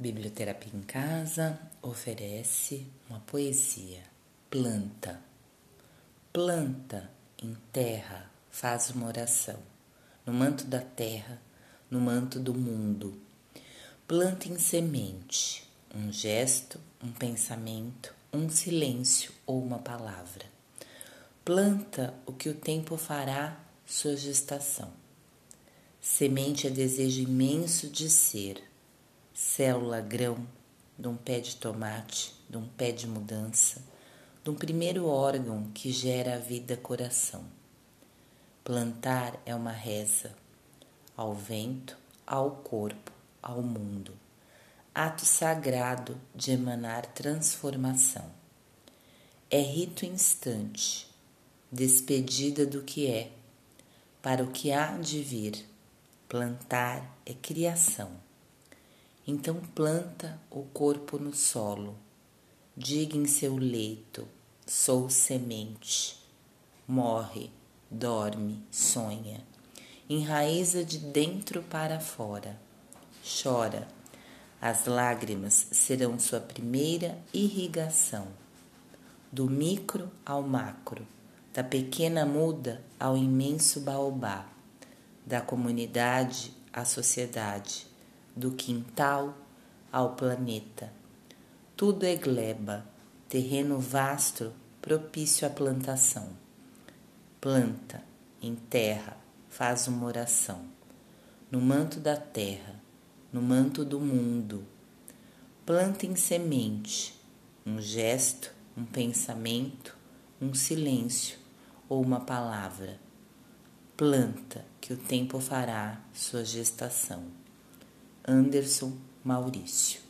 Biblioterapia em Casa oferece uma poesia. Planta. Planta em terra, faz uma oração. No manto da terra, no manto do mundo. Planta em semente, um gesto, um pensamento, um silêncio ou uma palavra. Planta o que o tempo fará sua gestação. Semente é desejo imenso de ser célula grão de um pé de tomate, de um pé de mudança, de um primeiro órgão que gera a vida coração. Plantar é uma reza ao vento, ao corpo, ao mundo. Ato sagrado de emanar transformação. É rito instante, despedida do que é, para o que há de vir. Plantar é criação. Então planta o corpo no solo, diga em seu leito: sou semente. Morre, dorme, sonha, enraiza de dentro para fora, chora. As lágrimas serão sua primeira irrigação. Do micro ao macro, da pequena muda ao imenso baobá, da comunidade à sociedade do quintal ao planeta. Tudo é gleba, terreno vasto propício à plantação. Planta, enterra, faz uma oração. No manto da terra, no manto do mundo. Planta em semente, um gesto, um pensamento, um silêncio ou uma palavra. Planta que o tempo fará sua gestação. Anderson Maurício.